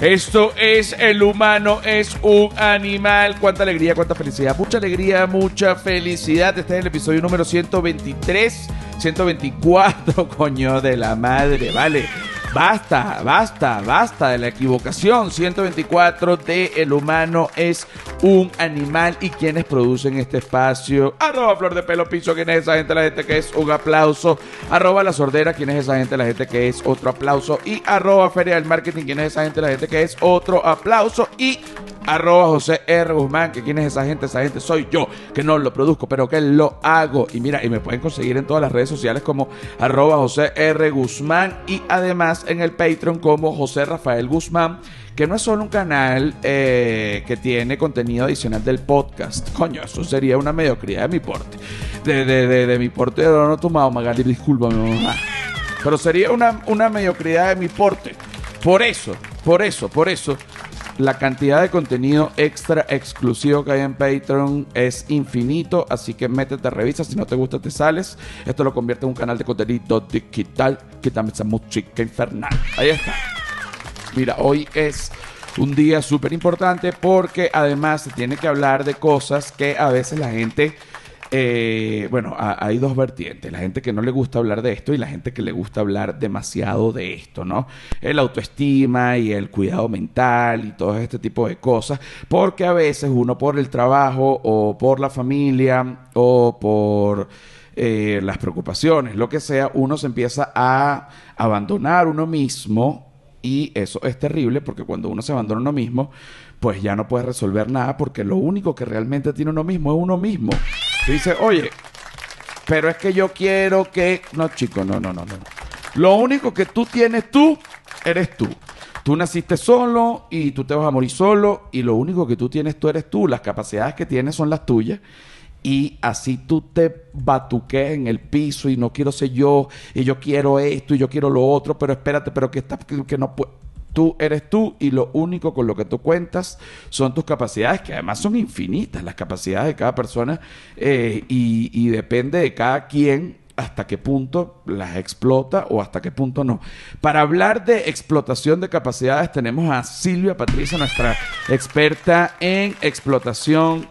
Esto es El humano es un animal. Cuánta alegría, cuánta felicidad. Mucha alegría, mucha felicidad. Este es el episodio número 123, 124, coño de la madre, ¿vale? Basta, basta, basta de la equivocación. 124 de El humano es un animal y quienes producen este espacio. Arroba Flor de Pelo Piso, ¿quién es esa gente? La gente que es un aplauso. Arroba La Sordera, ¿quién es esa gente? La gente que es otro aplauso. Y arroba Feria Marketing, ¿quién es esa gente? La gente que es otro aplauso. Y arroba José R. Guzmán, que quién es esa gente, esa gente soy yo, que no lo produzco, pero que lo hago. Y mira, y me pueden conseguir en todas las redes sociales como arroba José R. Guzmán y además en el Patreon como José Rafael Guzmán, que no es solo un canal eh, que tiene contenido adicional del podcast. Coño, eso sería una mediocridad de mi porte. De, de, de, de mi porte de no tomado, Magali, discúlpame. Pero sería una, una mediocridad de mi porte. Por eso, por eso, por eso la cantidad de contenido extra exclusivo que hay en Patreon es infinito, así que métete, revisa, si no te gusta te sales. Esto lo convierte en un canal de contenido digital que también es música infernal. Ahí está. Mira, hoy es un día súper importante porque además se tiene que hablar de cosas que a veces la gente... Eh, bueno, hay dos vertientes. La gente que no le gusta hablar de esto y la gente que le gusta hablar demasiado de esto, ¿no? El autoestima y el cuidado mental y todo este tipo de cosas. Porque a veces uno por el trabajo o por la familia o por eh, las preocupaciones, lo que sea, uno se empieza a abandonar uno mismo y eso es terrible porque cuando uno se abandona a uno mismo, pues ya no puede resolver nada porque lo único que realmente tiene uno mismo es uno mismo. Y dice, oye, pero es que yo quiero que... No, chico, no, no, no, no. Lo único que tú tienes tú, eres tú. Tú naciste solo y tú te vas a morir solo y lo único que tú tienes tú eres tú. Las capacidades que tienes son las tuyas. Y así tú te batuques en el piso y no quiero ser yo y yo quiero esto y yo quiero lo otro, pero espérate, pero que, está, que no puedo. Tú eres tú y lo único con lo que tú cuentas son tus capacidades, que además son infinitas las capacidades de cada persona eh, y, y depende de cada quien hasta qué punto las explota o hasta qué punto no. Para hablar de explotación de capacidades tenemos a Silvia Patricia, nuestra experta en explotación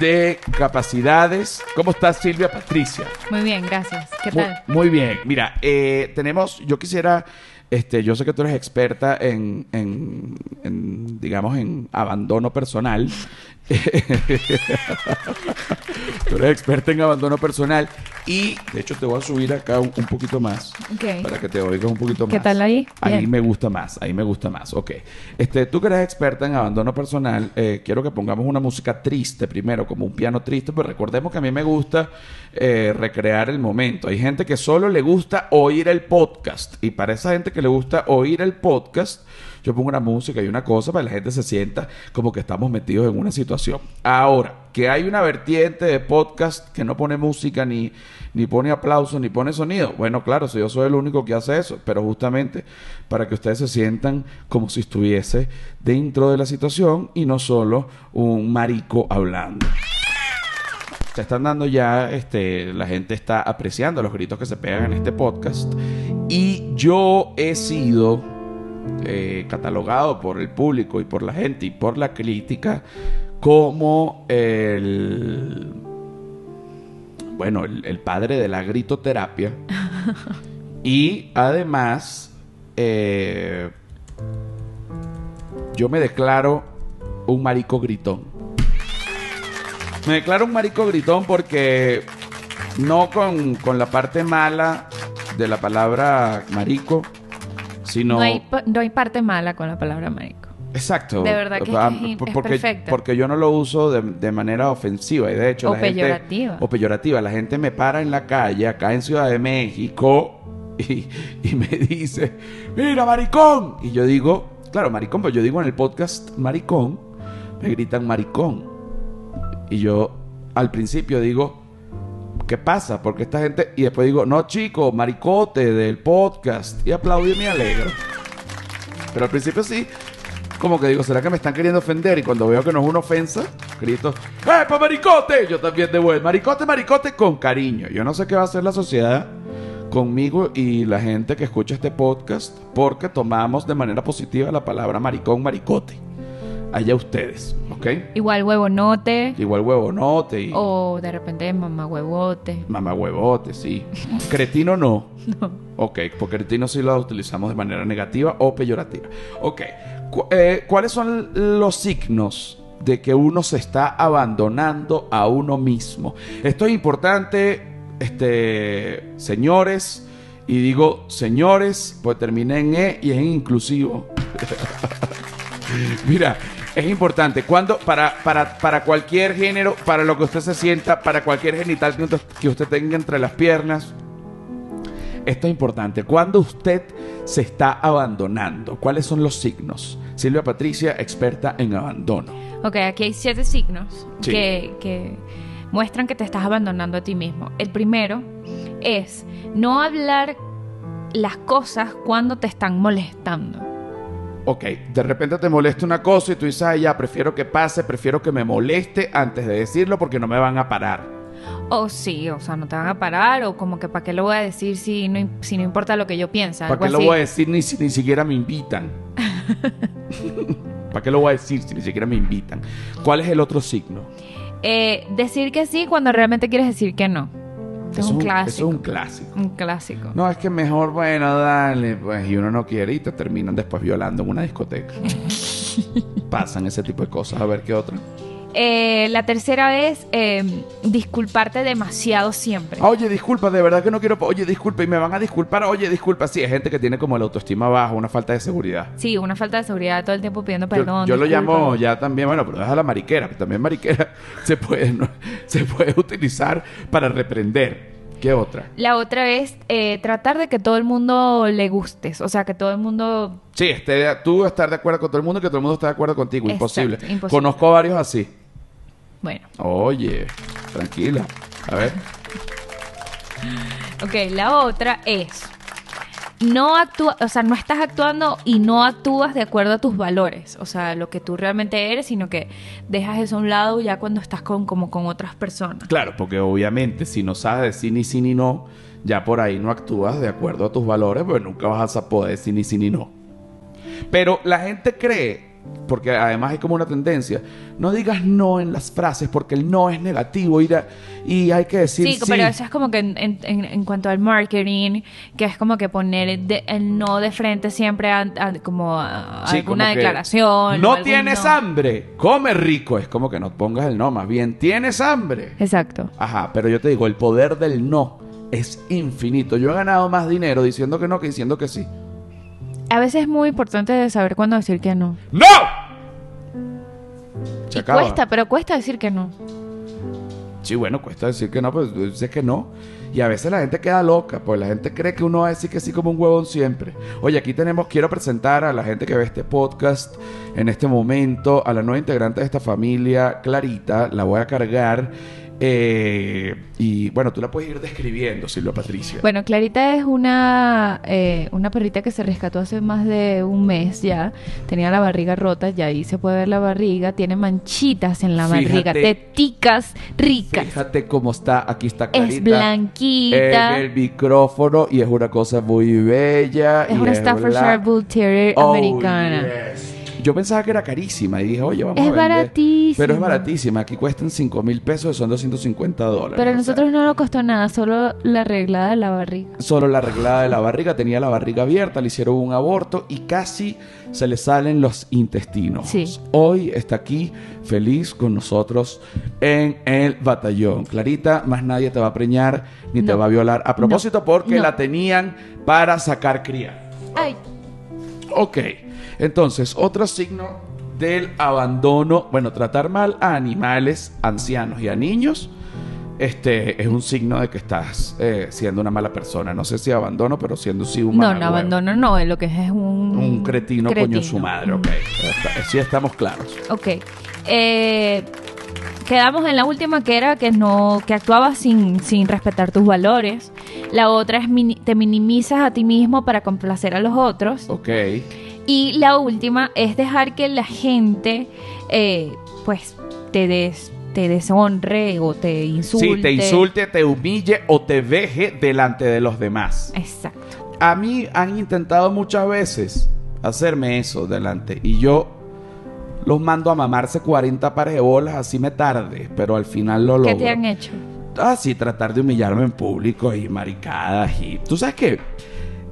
de capacidades. ¿Cómo estás Silvia Patricia? Muy bien, gracias. ¿Qué Muy, tal? muy bien. Mira, eh, tenemos, yo quisiera, este, yo sé que tú eres experta en, en, en, digamos, en abandono personal. tú eres experta en abandono personal y, de hecho, te voy a subir acá un, un poquito más Ok. para que te oigas un poquito más. ¿Qué tal ahí? Ahí Bien. me gusta más, ahí me gusta más. Ok. Este, tú que eres experta en abandono personal, eh, quiero que pongamos una música triste primero, como un piano triste, pero recordemos que a mí me gusta eh, recrear el momento. Hay gente que solo le gusta oír el podcast y para esa gente que le gusta oír el podcast, yo pongo una música y una cosa para que la gente se sienta como que estamos metidos en una situación. Ahora, que hay una vertiente de podcast que no pone música ni, ni pone aplausos ni pone sonido. Bueno, claro, si yo soy el único que hace eso, pero justamente para que ustedes se sientan como si estuviese dentro de la situación y no solo un marico hablando. Se están dando ya, este, la gente está apreciando los gritos que se pegan en este podcast. Y yo he sido eh, catalogado por el público y por la gente y por la crítica como el bueno, el, el padre de la gritoterapia. y además, eh, yo me declaro un marico gritón. Me declaro un marico gritón porque no con, con la parte mala de la palabra marico, sino... No, hay, no hay parte mala con la palabra marico. Exacto. De verdad que es Ah, es es porque, perfecta. porque yo no lo uso de, de manera ofensiva y de hecho O la gente peyorativa. o peyorativa, la gente me para en la calle acá en Ciudad de México y, y me dice, "Mira, maricón." Y yo digo, claro, maricón, pero yo digo en el podcast maricón, me gritan maricón. Y yo al principio digo, ¿qué pasa? Porque esta gente y después digo, "No, chico, maricote del podcast." Y aplaudo y me alegro. Pero al principio sí, como que digo, ¿será que me están queriendo ofender? Y cuando veo que no es una ofensa, grito, ¡Eh, pa maricote! Yo también de vuelta, maricote, maricote, con cariño. Yo no sé qué va a hacer la sociedad conmigo y la gente que escucha este podcast porque tomamos de manera positiva la palabra maricón, maricote. Allá ustedes, ¿ok? Igual huevonote. Igual huevonote y O de repente mamá huevote. mamá huevote, sí. Cretino no. No. Ok, porque cretino sí lo utilizamos de manera negativa o peyorativa. Ok, cu- eh, ¿cuáles son los signos de que uno se está abandonando a uno mismo? Esto es importante, este, señores, y digo señores, pues terminé en E y es en inclusivo. Mira, es importante. Cuando, para, para, para cualquier género, para lo que usted se sienta, para cualquier genital que usted, que usted tenga entre las piernas, esto es importante. Cuando usted se está abandonando, ¿cuáles son los signos? Silvia Patricia, experta en abandono. Ok, aquí hay siete signos Sí. que, que muestran que te estás abandonando a ti mismo. El primero es no hablar las cosas cuando te están molestando. Ok, de repente te molesta una cosa y tú dices, "Ay, ya, prefiero que pase, prefiero que me moleste antes de decirlo porque no me van a parar. O sí, o sea, no te van a parar, o como que para qué lo voy a decir si no, si no importa lo que yo piense. ¿Para qué lo voy a decir ni si ni siquiera me invitan? ¿Para qué lo voy a decir si ni siquiera me invitan? ¿Cuál es el otro signo? Eh, decir que sí cuando realmente quieres decir que no. Este es un clásico. es un clásico. Un clásico. No, es que mejor, bueno, dale, pues, y uno no quiere y te terminan después violando en una discoteca. Pasan ese tipo de cosas. A ver qué otra. Eh, la tercera es eh, disculparte demasiado siempre. Ah, Oye, disculpa, de verdad que no quiero. Oye, disculpa, y me van a disculpar. Oye, disculpa. Sí, hay gente que tiene como la autoestima baja, una falta de seguridad. Sí, una falta de seguridad todo el tiempo pidiendo Yo, perdón. yo lo disculpa. llamo ya también, bueno, pero deja la mariquera. que También mariquera se puede, ¿no? se puede utilizar para reprender. ¿Qué otra? La otra es eh, tratar de que todo el mundo le gustes. O sea, que todo el mundo. Sí, esté, tú estar de acuerdo con todo el mundo y que todo el mundo esté de acuerdo contigo. Exacto, imposible. imposible. Conozco a varios así. Bueno, Oye, tranquila. A ver. ok, la otra es. No actúa, o sea, no estás actuando y no actúas de acuerdo a tus valores, o sea, lo que tú realmente eres, sino que dejas eso a un lado ya cuando estás con como con otras personas. Claro, porque obviamente si no sabes decir ni sí ni no, ya por ahí no actúas de acuerdo a tus valores, pues nunca vas a poder decir ni sí ni no. Pero la gente cree, porque además hay como una tendencia, no digas no en las frases porque el no es negativo y, hay que decir sí. Sí, pero eso es como que en, en- en- en cuanto al marketing, que es como que poner el, de- el no de frente siempre a, a- como a- Sí, alguna como declaración. No tienes no". hambre, come rico. Es como que no pongas el no, más bien tienes hambre. Exacto. Ajá, pero yo te digo, el poder del no es infinito. Yo he ganado más dinero diciendo que no que diciendo que sí. A veces es muy importante saber cuándo decir que no. ¡No! Se Y acaba. cuesta, pero cuesta decir que no. Sí, bueno, cuesta decir que no, pero tú dices que no. Y a veces la gente queda loca, pues la gente cree que uno va a decir que sí como un huevón siempre. Oye, aquí tenemos, quiero presentar a la gente que ve este podcast en este momento, a la nueva integrante de esta familia, Clarita, la voy a cargar. Eh, y bueno, tú la puedes ir describiendo, Silvia Patricia. Bueno, Clarita es una, eh, una perrita que se rescató hace más de un mes ya. Tenía la barriga rota, ya ahí se puede ver la barriga. Tiene manchitas en la barriga, teticas ricas. Fíjate cómo está, aquí está Clarita. Es blanquita. En el micrófono y es una cosa muy bella. es y una Staffordshire. Bull Terrier Oh, americana. yes. Yo pensaba que era carísima y dije, oye, vamos Es a vender. baratísima. Pero es baratísima. Aquí cuestan 5 mil pesos, son 250 dólares. Pero a sea, nosotros no nos costó nada, solo la arreglada de la barriga. Solo la arreglada de la barriga, tenía la barriga abierta, le hicieron un aborto y casi se le salen los intestinos. Sí. Hoy está aquí feliz con nosotros en el batallón. Clarita, más nadie te va a preñar ni te va a violar. A propósito, porque No. la tenían para sacar cría. Ay, Ok, entonces, otro signo del abandono, bueno, tratar mal a animales, ancianos y a niños, este es un signo de que estás eh, siendo una mala persona. No sé si abandono, pero siendo sí un no, no, abandono no, es lo que es es un... Un cretino, coño su madre, ok. Está- Sí estamos claros. Ok. Eh, quedamos en la última que era que no que actuabas sin, sin respetar tus valores. La otra es mini- te minimizas a ti mismo para complacer a los otros. Ok. Y la última es dejar que la gente, eh, pues, te des te deshonre o te insulte. Sí, te insulte, te humille o te veje delante de los demás. Exacto. A mí han intentado muchas veces hacerme eso delante y yo los mando a mamarse 40 pares de bolas, así me tarde, pero al final lo logro. ¿Qué te han hecho? Ah, sí, tratar de humillarme en público y maricadas y... ¿Tú sabes qué?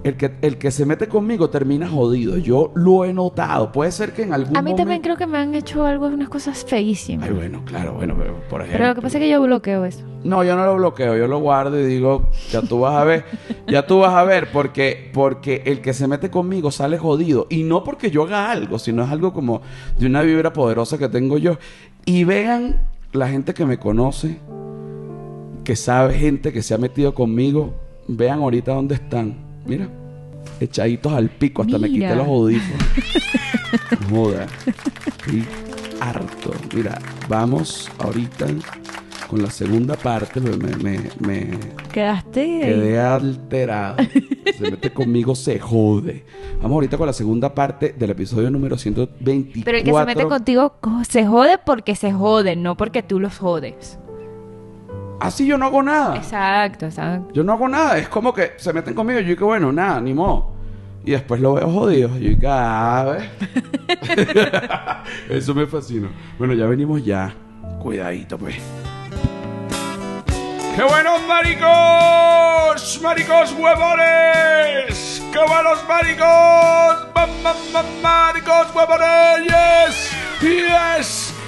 El que, el que se mete conmigo termina jodido. Yo lo he notado. Puede ser que en algún A mí también momento- creo que me han hecho algo, unas cosas feísimas. Ay, bueno, claro, bueno, pero por ejemplo... Pero lo que pasa es que yo bloqueo eso. No, yo no lo bloqueo, yo lo guardo y digo, ya tú vas a ver, ya tú vas a ver, porque, porque el que se mete conmigo sale jodido. Y no porque yo haga algo, sino es algo como de una vibra poderosa que tengo yo. Y vean la gente que me conoce, que sabe gente que se ha metido conmigo, vean ahorita dónde están. Mira, echaditos al pico, hasta me quité los audífonos. Joda, estoy harto. Mira, vamos ahorita con la segunda parte, me, me, me- me Quedaste. quedé alterado. Se mete conmigo, se jode. Vamos ahorita con la segunda parte del episodio número 124. Pero el que se mete contigo co- se jode porque se jode, no porque tú los jodes. Así yo no hago nada. Exacto, exacto. Yo no hago nada. Es como que se meten conmigo y yo digo, bueno, nada, ni modo. Y después lo veo jodido. Yo digo, ah. Eso me fascina. Bueno, ya venimos ya. Cuidadito, pues. ¡Qué buenos maricos! ¡Maricos huevones! ¡Qué buenos maricos! ¡Mam, mam, mam, maricos huevones! ¡Yes! ¡Yes!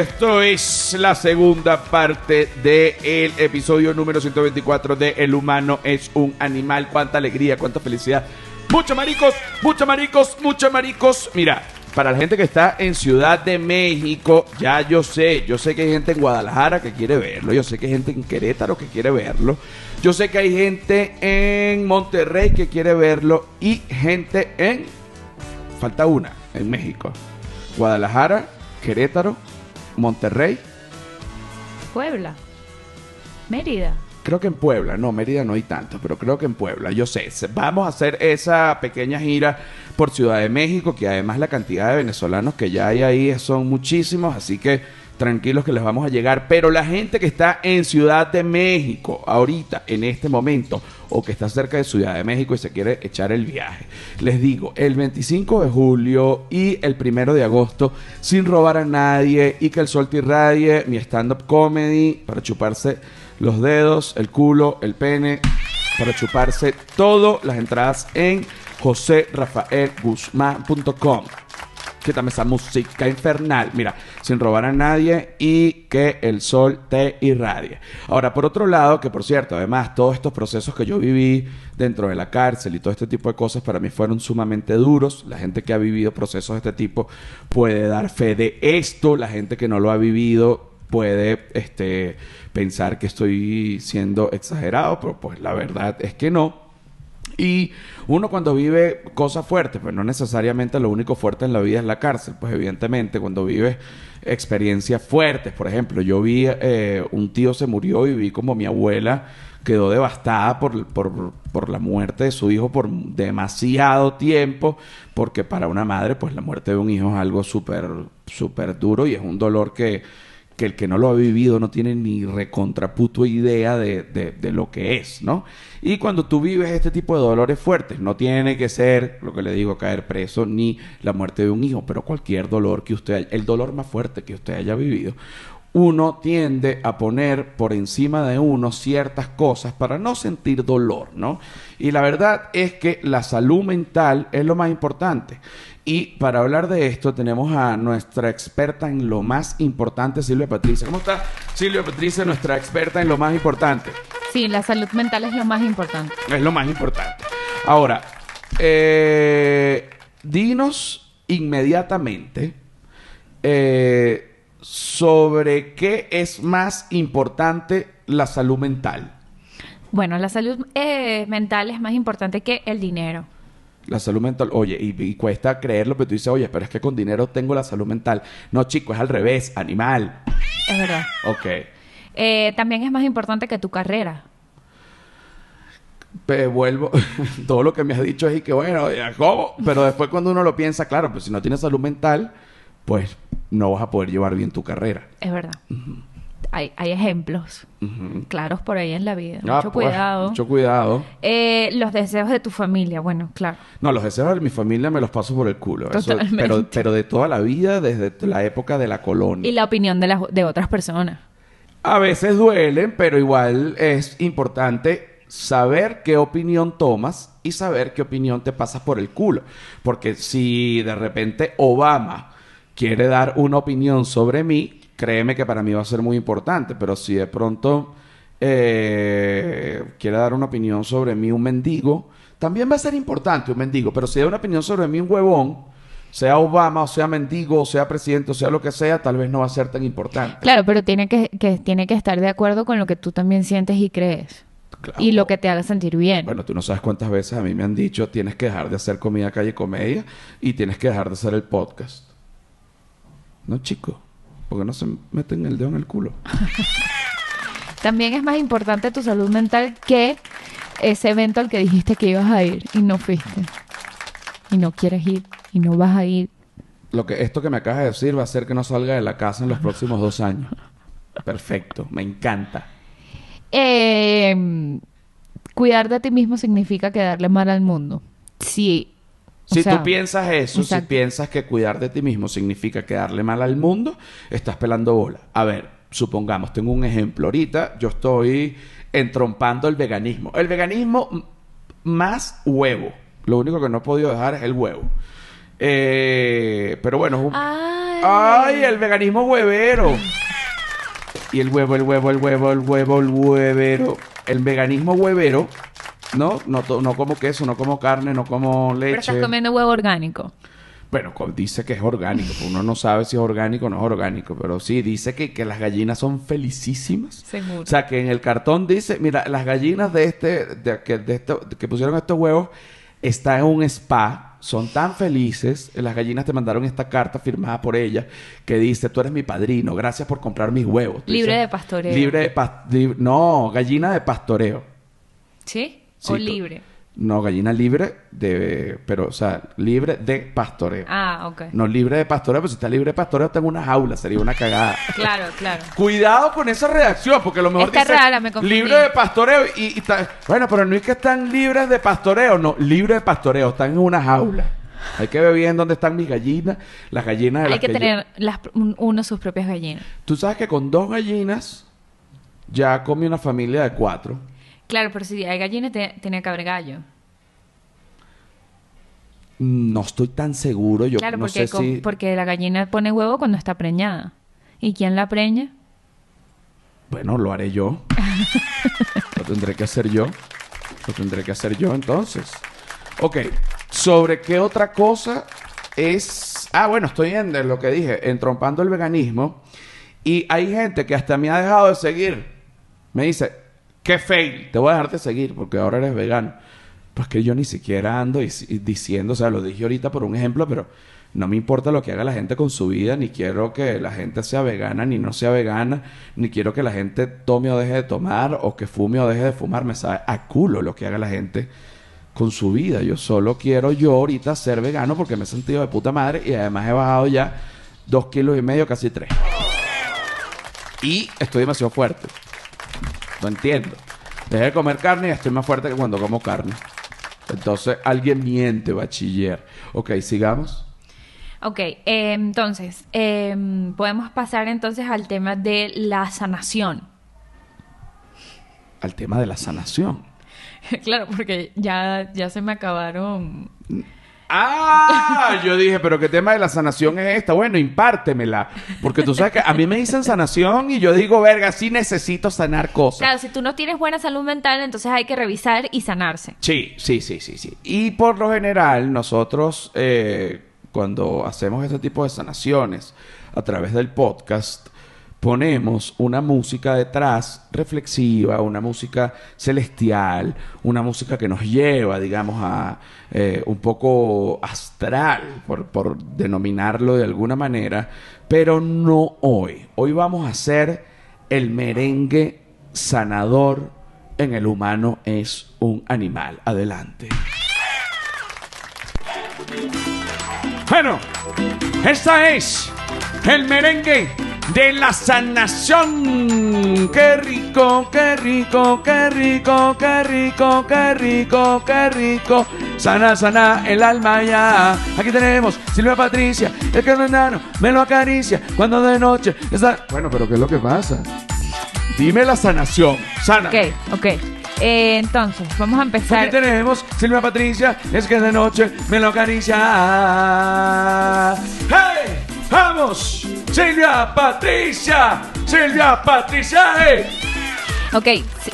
Esto es la segunda parte del episodio número 124 de El humano es un animal. Cuánta alegría, cuánta felicidad. Muchos maricos, muchos maricos, muchos maricos. Mira, para la gente que está en Ciudad de México, ya yo sé, yo sé que hay gente en Guadalajara que quiere verlo, yo sé que hay gente en Querétaro que quiere verlo, yo sé que hay gente en Monterrey que quiere verlo y gente en, falta una, en México, Guadalajara, Querétaro, Monterrey, Puebla. Mérida. Creo que en Puebla, no, Mérida no hay tanto, pero creo que en Puebla, yo sé, vamos a hacer esa pequeña gira por Ciudad de México, que además la cantidad de venezolanos que ya hay ahí son muchísimos, así que tranquilos que les vamos a llegar, pero la gente que está en Ciudad de México ahorita, en este momento, o que está cerca de Ciudad de México y se quiere echar el viaje, les digo, el 25 de julio y el 1 de agosto, sin robar a nadie y que el sol te irradie, mi stand-up comedy para chuparse los dedos, el culo, el pene, para chuparse todo, las entradas en josérafaelguzmán.com. Quítame esa música infernal. Mira, sin robar a nadie y que el sol te irradie. Ahora, por otro lado, que por cierto, además, todos estos procesos que yo viví dentro de la cárcel y todo este tipo de cosas para mí fueron sumamente duros. La gente que ha vivido procesos de este tipo puede dar fe de esto. La gente que no lo ha vivido puede este, pensar que estoy siendo exagerado, pero pues la verdad es que no. Y uno cuando vive cosas fuertes, pues no necesariamente lo único fuerte en la vida es la cárcel, pues evidentemente cuando vives experiencias fuertes, por ejemplo, yo vi eh, un tío se murió y vi como mi abuela quedó devastada por, por, por la muerte de su hijo por demasiado tiempo, porque para una madre pues la muerte de un hijo es algo súper, súper duro y es un dolor que que el que no lo ha vivido no tiene ni recontraputo idea de, de- de lo que es, ¿no? Y cuando tú vives este tipo de dolores fuertes, no tiene que ser, lo que le digo, caer preso, ni la muerte de un hijo, pero cualquier dolor que usted, haya- el dolor más fuerte que usted haya vivido, uno tiende a poner por encima de uno ciertas cosas para no sentir dolor, ¿no? Y la verdad es que la salud mental es lo más importante. Y para hablar de esto tenemos a nuestra experta en lo más importante, Silvia Patricia. ¿Cómo está Silvia Patricia, nuestra experta en lo más importante? Sí, la salud mental es lo más importante. Es lo más importante. Ahora, eh, dinos inmediatamente eh, sobre qué es más importante la salud mental. Bueno, la salud eh, mental es más importante que el dinero. La salud mental, oye, y, y cuesta creerlo, pero tú dices, oye, pero es que con dinero tengo la salud mental. No, chico, es al revés, animal. Es verdad. Ok. Eh, también es más importante que tu carrera. Pe- vuelvo, todo lo que me has dicho es y que bueno, ¿cómo? Pero después cuando uno lo piensa, claro, pues si no tienes salud mental, pues no vas a poder llevar bien tu carrera. Es verdad. hay, hay ejemplos claros por ahí en la vida. Ah, Mucho pues, cuidado. Mucho cuidado. Eh, los deseos de tu familia, bueno, claro. No, los deseos de mi familia me los paso por el culo. Eso- Totalmente. pero, pero de toda la vida, desde la época de la colonia. Y la opinión de, las, de otras personas. A veces duelen, pero igual es importante saber qué opinión tomas y saber qué opinión te pasas por el culo. Porque si de repente Obama quiere dar una opinión sobre mí, créeme que para mí va a ser muy importante. Pero si de pronto eh, quiere dar una opinión sobre mí un mendigo, también va a ser importante un mendigo. Pero si da una opinión sobre mí un huevón, sea Obama, o sea mendigo, o sea presidente, o sea lo que sea, tal vez no va a ser tan importante. Claro, pero tiene que, que, tiene que estar de acuerdo con lo que tú también sientes y crees. Claro. Y lo que te haga sentir bien. Bueno, tú no sabes cuántas veces a mí me han dicho tienes que dejar de hacer comida calle comedia y tienes que dejar de hacer el podcast. No, chico, porque no se meten el dedo en el culo. También es más importante tu salud mental que ese evento al que dijiste que ibas a ir y no fuiste. Y no quieres ir y no vas a ir. Lo que esto que me acabas de decir va a hacer que no salga de la casa en los próximos dos años. Perfecto, me encanta. Eh, cuidar de ti mismo significa quedarle mal al mundo. Sí. Si sea, tú piensas eso, si piensas que cuidar de ti mismo significa quedarle mal al mundo, estás pelando bola. A ver, supongamos, tengo un ejemplo. Ahorita yo estoy entrompando el veganismo. El veganismo más huevo. Lo único que no he podido dejar es el huevo. Eh, pero bueno. Ay. ¡Ay, el veganismo huevero! Y el huevo, el huevo, el huevo, el huevo, el huevero. El veganismo huevero, ¿no? No, to- no como queso, no como carne, no como leche. Pero estás comiendo huevo orgánico. Bueno, dice que es orgánico. Uno no sabe si es orgánico o no es orgánico. Pero sí, dice que, que las gallinas son felicísimas. Seguro. O sea, que en el cartón dice, mira, las gallinas de este, de, que, de esto- que pusieron estos huevos, está en un spa. Son tan felices. Las gallinas te mandaron esta carta firmada por ella que dice, tú eres mi padrino, gracias por comprar mis huevos. Tú Libre dices, de pastoreo. Libre de pastoreo. No, gallina de pastoreo. ¿Sí? Sí, o libre. No, gallina libre de... Pero, o sea, libre de pastoreo. Ah, ok. No libre de pastoreo, pero si está libre de pastoreo, tengo una jaula, sería una cagada. Claro, claro. Cuidado con esa redacción, porque a lo mejor Está dice rara, me confundí. libre de pastoreo y, y está- bueno, pero no es que están libres de pastoreo, no, libre de pastoreo, están en una jaula. Hay que ver bien dónde están mis gallinas, las gallinas de Hay las que que yo- tener las, un- uno sus propias gallinas. Tú sabes que con dos gallinas ya come una familia de cuatro. Claro, pero si hay gallinas, te- tiene que haber gallo. No estoy tan seguro, yo claro, no porque, sé con- si... porque la gallina pone huevo cuando está preñada. ¿Y quién la preña? Bueno, lo haré yo. lo tendré que hacer yo. Lo tendré que hacer yo entonces. Ok, ¿sobre qué otra cosa es...? Ah, bueno, estoy en en lo que dije, entrompando el veganismo. Y hay gente que hasta me ha dejado de seguir. Me dice, qué fail, te voy a dejar de seguir porque ahora eres vegano. Pues que yo ni siquiera ando dis- diciendo, o sea, lo dije ahorita por un ejemplo, pero no me importa lo que haga la gente con su vida, ni quiero que la gente sea vegana, ni no sea vegana, ni quiero que la gente tome o deje de tomar, o que fume o deje de fumar, me sabe a culo lo que haga la gente con su vida. Yo solo quiero yo ahorita ser vegano porque me he sentido de puta madre y además he bajado ya dos kilos y medio, casi tres. Y estoy demasiado fuerte. No entiendo. Dejé de comer carne y estoy más fuerte que cuando como carne. Entonces, alguien miente, bachiller. Ok, sigamos. Ok, eh, entonces, eh, podemos pasar entonces al tema de la sanación. Al tema de la sanación. claro, porque ya, ya se me acabaron. Ah, yo dije, pero ¿qué tema de la sanación es esta? Bueno, impártemela. Porque tú sabes que a mí me dicen sanación y yo digo, verga, sí necesito sanar cosas. Claro, si tú no tienes buena salud mental, entonces hay que revisar y sanarse. Sí, sí, sí, sí, sí. Y por lo general, nosotros, eh, cuando hacemos este tipo de sanaciones a través del podcast, ponemos una música detrás reflexiva, una música celestial, una música que nos lleva, digamos, a eh, un poco astral, por, por denominarlo de alguna manera, pero no hoy. Hoy vamos a hacer el merengue sanador en el humano es un animal. Adelante. Bueno, esta es el merengue de la sanación. Qué rico, qué rico, qué rico, qué rico, qué rico, qué rico. Sana, sana el alma ya. Aquí tenemos Silvia Patricia, el que enano me lo acaricia cuando de noche está. Bueno, pero ¿qué es lo que pasa? Dime la sanación. Sana. Ok, ok. Eh, entonces, vamos a empezar. Aquí tenemos Silvia Patricia, es que de noche me lo acaricia. ¡Hey! ¡Vamos! ¡Silvia Patricia! ¡Silvia Patricia! ¡Hey! Ok,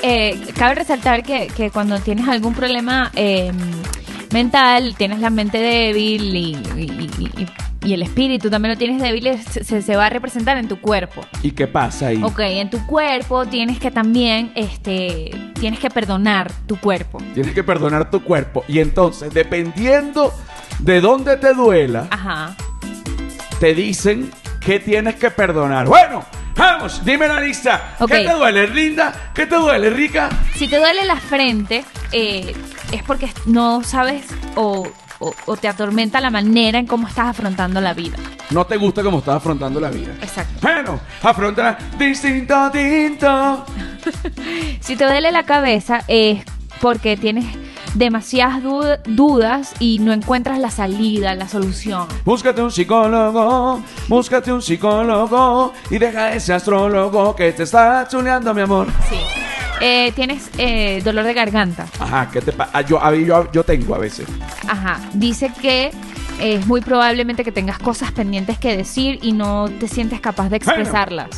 eh, cabe resaltar que, que cuando tienes algún problema eh, mental, tienes la mente débil y, y- y- y el espíritu también lo tienes débil, se, se va a representar en tu cuerpo. ¿Y qué pasa ahí? Ok, en tu cuerpo tienes que también, este, tienes que perdonar tu cuerpo. Tienes que perdonar tu cuerpo. Y entonces, dependiendo de dónde te duela, Ajá. te dicen que tienes que perdonar. Bueno, vamos, dime la lista. ¿Qué te duele, linda? ¿Qué te duele, rica? Si te duele la frente, eh, es porque no sabes o, o- o te atormenta la manera en cómo estás afrontando la vida. No te gusta cómo estás afrontando la vida. Exacto. Bueno, afronta distinto, distinto. Si te duele la cabeza, es porque tienes demasiadas du- dudas y no encuentras la salida, la solución. Búscate un psicólogo, búscate un psicólogo y deja ese astrólogo que te está chuleando, mi amor. Sí. Eh, tienes eh, dolor de garganta. Ajá, ¿qué te pasa? Yo, a mí, yo, yo tengo a veces. Ajá. Dice que es muy probablemente que tengas cosas pendientes que decir y no te sientes capaz de Bueno. expresarlas.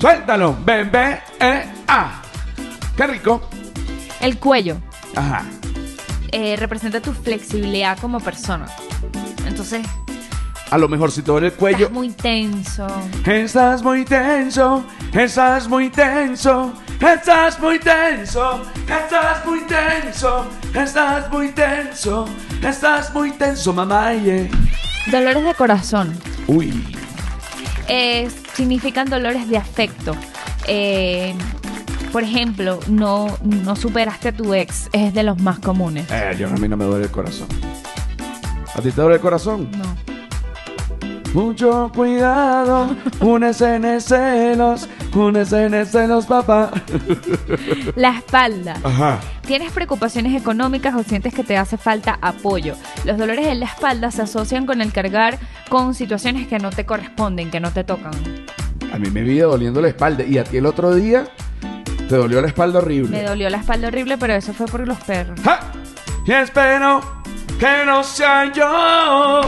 Suéltalo, bebé, eh, ah. Qué rico. El cuello. Ajá. Eh, representa tu flexibilidad como persona. Entonces, A lo mejor si te duele el cuello. estás muy tenso. Estás muy tenso, estás muy tenso, estás muy tenso, estás muy tenso, estás muy tenso, estás muy tenso, mamá. yeah. Dolores de corazón. Uy, eh, significan dolores de afecto. Eh, por ejemplo, no, no superaste a tu ex. Es de los más comunes. eh, yo a mí no me duele el corazón. ¿A ti te duele el corazón? No. Mucho cuidado, una escena celos, una escena celos, papá. La espalda. Ajá. ¿Tienes preocupaciones económicas o sientes que te hace falta apoyo? Los dolores en la espalda se asocian con el cargar con situaciones que no te corresponden, que no te tocan. A mí me vive doliendo la espalda y a ti el otro día te dolió la espalda horrible. Me dolió la espalda horrible, pero eso fue por los perros. ¡Ja! Y espero que no sea yo.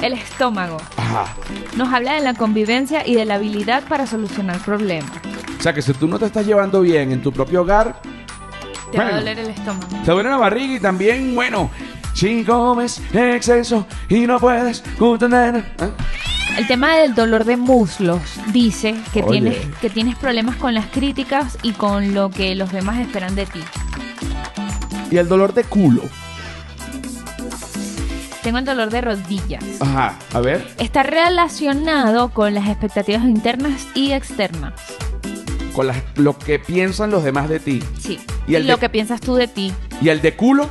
El estómago. Ajá. Nos habla de la convivencia y de la habilidad para solucionar problemas. O sea que si tú no te estás llevando bien en tu propio hogar, Te va a doler el estómago. te duele la barriga y también, bueno, si comes en exceso y no puedes contener. ¿eh? El tema del dolor de muslos dice que Oye. tienes, que tienes problemas con las críticas y con lo que los demás esperan de ti. Y el dolor de culo. Tengo el dolor de rodillas. Ajá. A ver. Está relacionado con las expectativas internas y externas. Con las- lo que piensan los demás de ti. Sí. ¿Y Y, el lo de- que piensas tú de ti. ¿Y el de culo?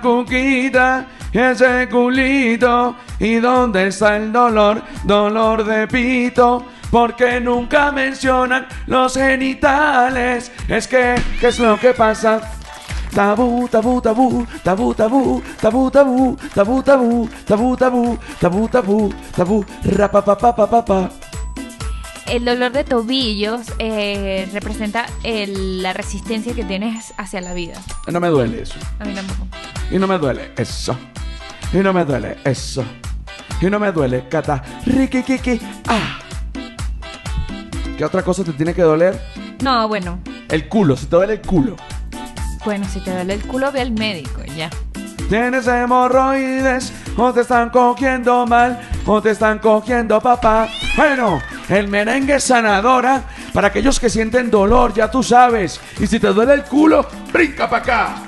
cuquita, y ese culito. ¿Y dónde está el dolor? Dolor de pito. Porque nunca mencionan los genitales. Es que, ¿qué es lo que pasa? Tabú, tabú, tabú, tabú, tabú, tabú, tabú, tabú, tabú, tabú, tabú, tabú, tabú, tabú, rapapapapapapa. El dolor de tobillos eh, representa el- la resistencia que tienes hacia la vida. No me duele eso. A mí tampoco. Y no me duele eso. Y no me duele eso. Y no me duele cata. Riqui, kiki, ah. ¿Qué otra cosa te tiene que doler? No, bueno. El culo, si te duele el culo. Bueno, si te duele el culo, ve al médico ya. Tienes hemorroides, o te están cogiendo mal, o te están cogiendo papá. Bueno, el merengue es sanadora para aquellos que sienten dolor, ya tú sabes. Y si te duele el culo, brinca para acá.